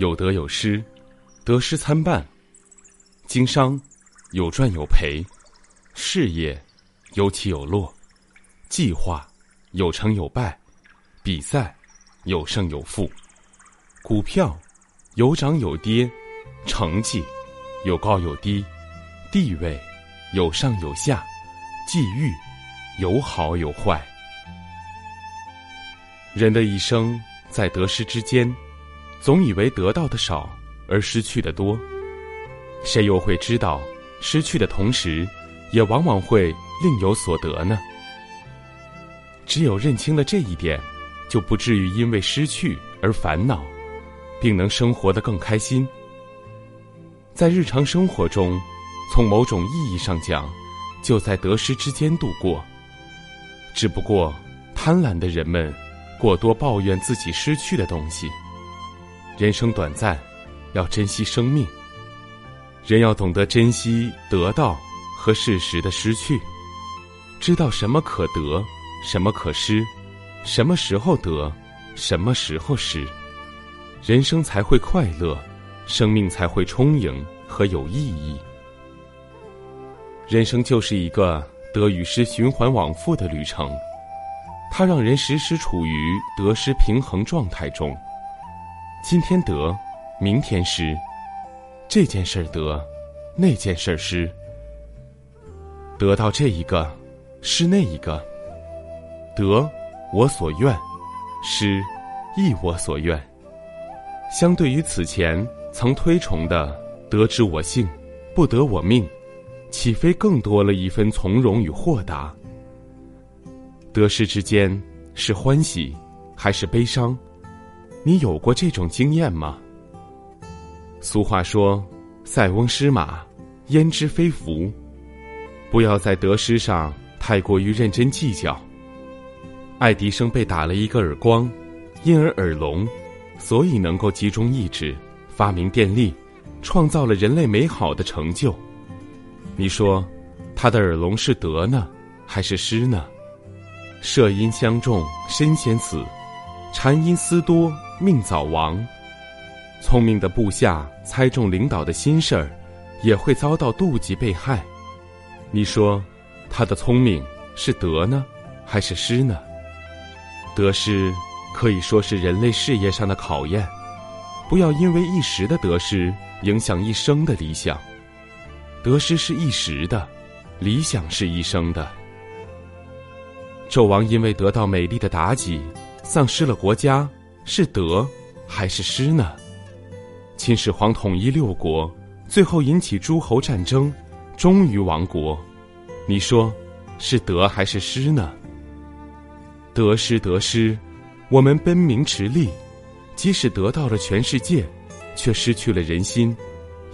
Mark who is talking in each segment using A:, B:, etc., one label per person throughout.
A: 有得有失，得失参半；经商有赚有赔，事业。有起有落，计划有成有败，比赛有胜有负，股票有涨有跌，成绩有高有低，地位有上有下，际遇有好有坏。人的一生在得失之间，总以为得到的少而失去的多，谁又会知道失去的同时，也往往会。另有所得呢？只有认清了这一点，就不至于因为失去而烦恼，并能生活得更开心。在日常生活中，从某种意义上讲，就在得失之间度过。只不过，贪婪的人们过多抱怨自己失去的东西。人生短暂，要珍惜生命。人要懂得珍惜得到和适时的失去。知道什么可得，什么可失，什么时候得，什么时候失，人生才会快乐，生命才会充盈和有意义。人生就是一个得与失循环往复的旅程，它让人时时处于得失平衡状态中。今天得，明天失，这件事儿得，那件事儿失，得到这一个。是那一个，得我所愿，失亦我所愿。相对于此前曾推崇的“得之我幸，不得我命”，岂非更多了一分从容与豁达？得失之间是欢喜还是悲伤？你有过这种经验吗？俗话说：“塞翁失马，焉知非福。”不要在得失上。太过于认真计较。爱迪生被打了一个耳光，因而耳聋，所以能够集中意志，发明电力，创造了人类美好的成就。你说，他的耳聋是得呢，还是失呢？射因相中，身先死；禅因思多，命早亡。聪明的部下猜中领导的心事儿，也会遭到妒忌被害。你说？他的聪明是得呢，还是失呢？得失可以说是人类事业上的考验，不要因为一时的得失影响一生的理想。得失是一时的，理想是一生的。纣王因为得到美丽的妲己，丧失了国家，是得还是失呢？秦始皇统一六国，最后引起诸侯战争，终于亡国。你说，是得还是失呢？得失得失，我们奔名驰利，即使得到了全世界，却失去了人心，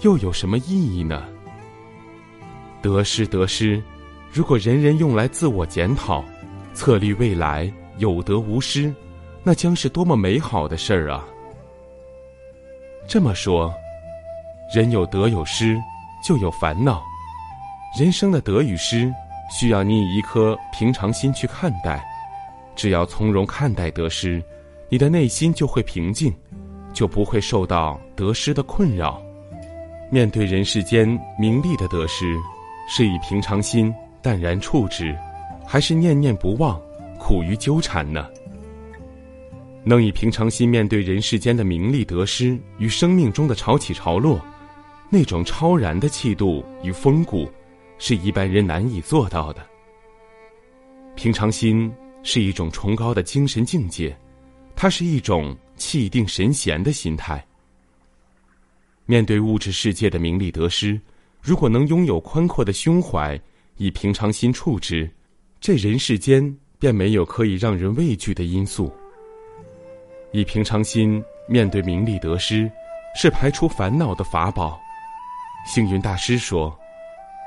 A: 又有什么意义呢？得失得失，如果人人用来自我检讨，策立未来有得无失，那将是多么美好的事儿啊！这么说，人有得有失，就有烦恼。人生的得与失，需要你以一颗平常心去看待。只要从容看待得失，你的内心就会平静，就不会受到得失的困扰。面对人世间名利的得失，是以平常心淡然处之，还是念念不忘，苦于纠缠呢？能以平常心面对人世间的名利得失与生命中的潮起潮落，那种超然的气度与风骨。是一般人难以做到的。平常心是一种崇高的精神境界，它是一种气定神闲的心态。面对物质世界的名利得失，如果能拥有宽阔的胸怀，以平常心处之，这人世间便没有可以让人畏惧的因素。以平常心面对名利得失，是排除烦恼的法宝。星云大师说：“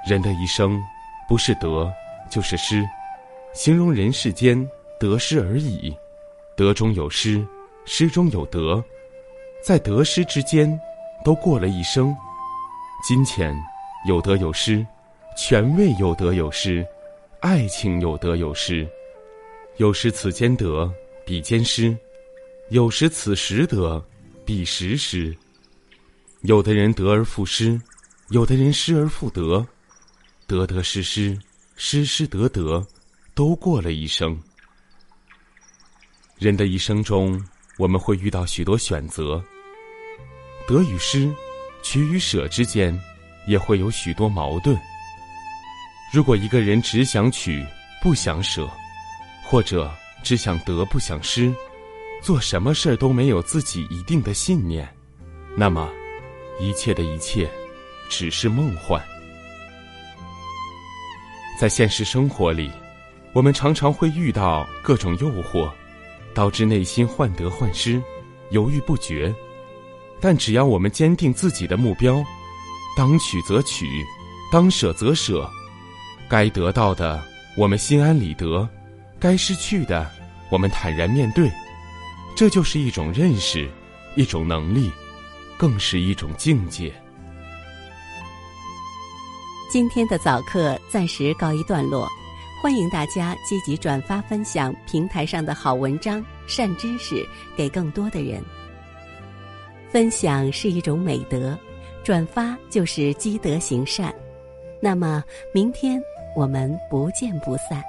A: 人的一生，不是得就是失，形容人世间得失而已。得中有失，失中有得，在得失之间，都过了一生。金钱有得有失，权位有得有失，爱情有得有失。有时此间得，彼间失；有时此时得，彼时失。有的人得而复失。”有的人失而复得，得得失失，失失得得，都过了一生。人的一生中，我们会遇到许多选择，得与失，取与舍之间，也会有许多矛盾。如果一个人只想取不想舍，或者只想得不想失，做什么事儿都没有自己一定的信念，那么，一切的一切。只是梦幻。在现实生活里，我们常常会遇到各种诱惑，导致内心患得患失、犹豫不决。但只要我们坚定自己的目标，当取则取，当舍则舍，该得到的我们心安理得，该失去的我们坦然面对，这就是一种认识，一种能力，更是一种境界。
B: 今天的早课暂时告一段落，欢迎大家积极转发分享平台上的好文章、善知识给更多的人。分享是一种美德，转发就是积德行善。那么，明天我们不见不散。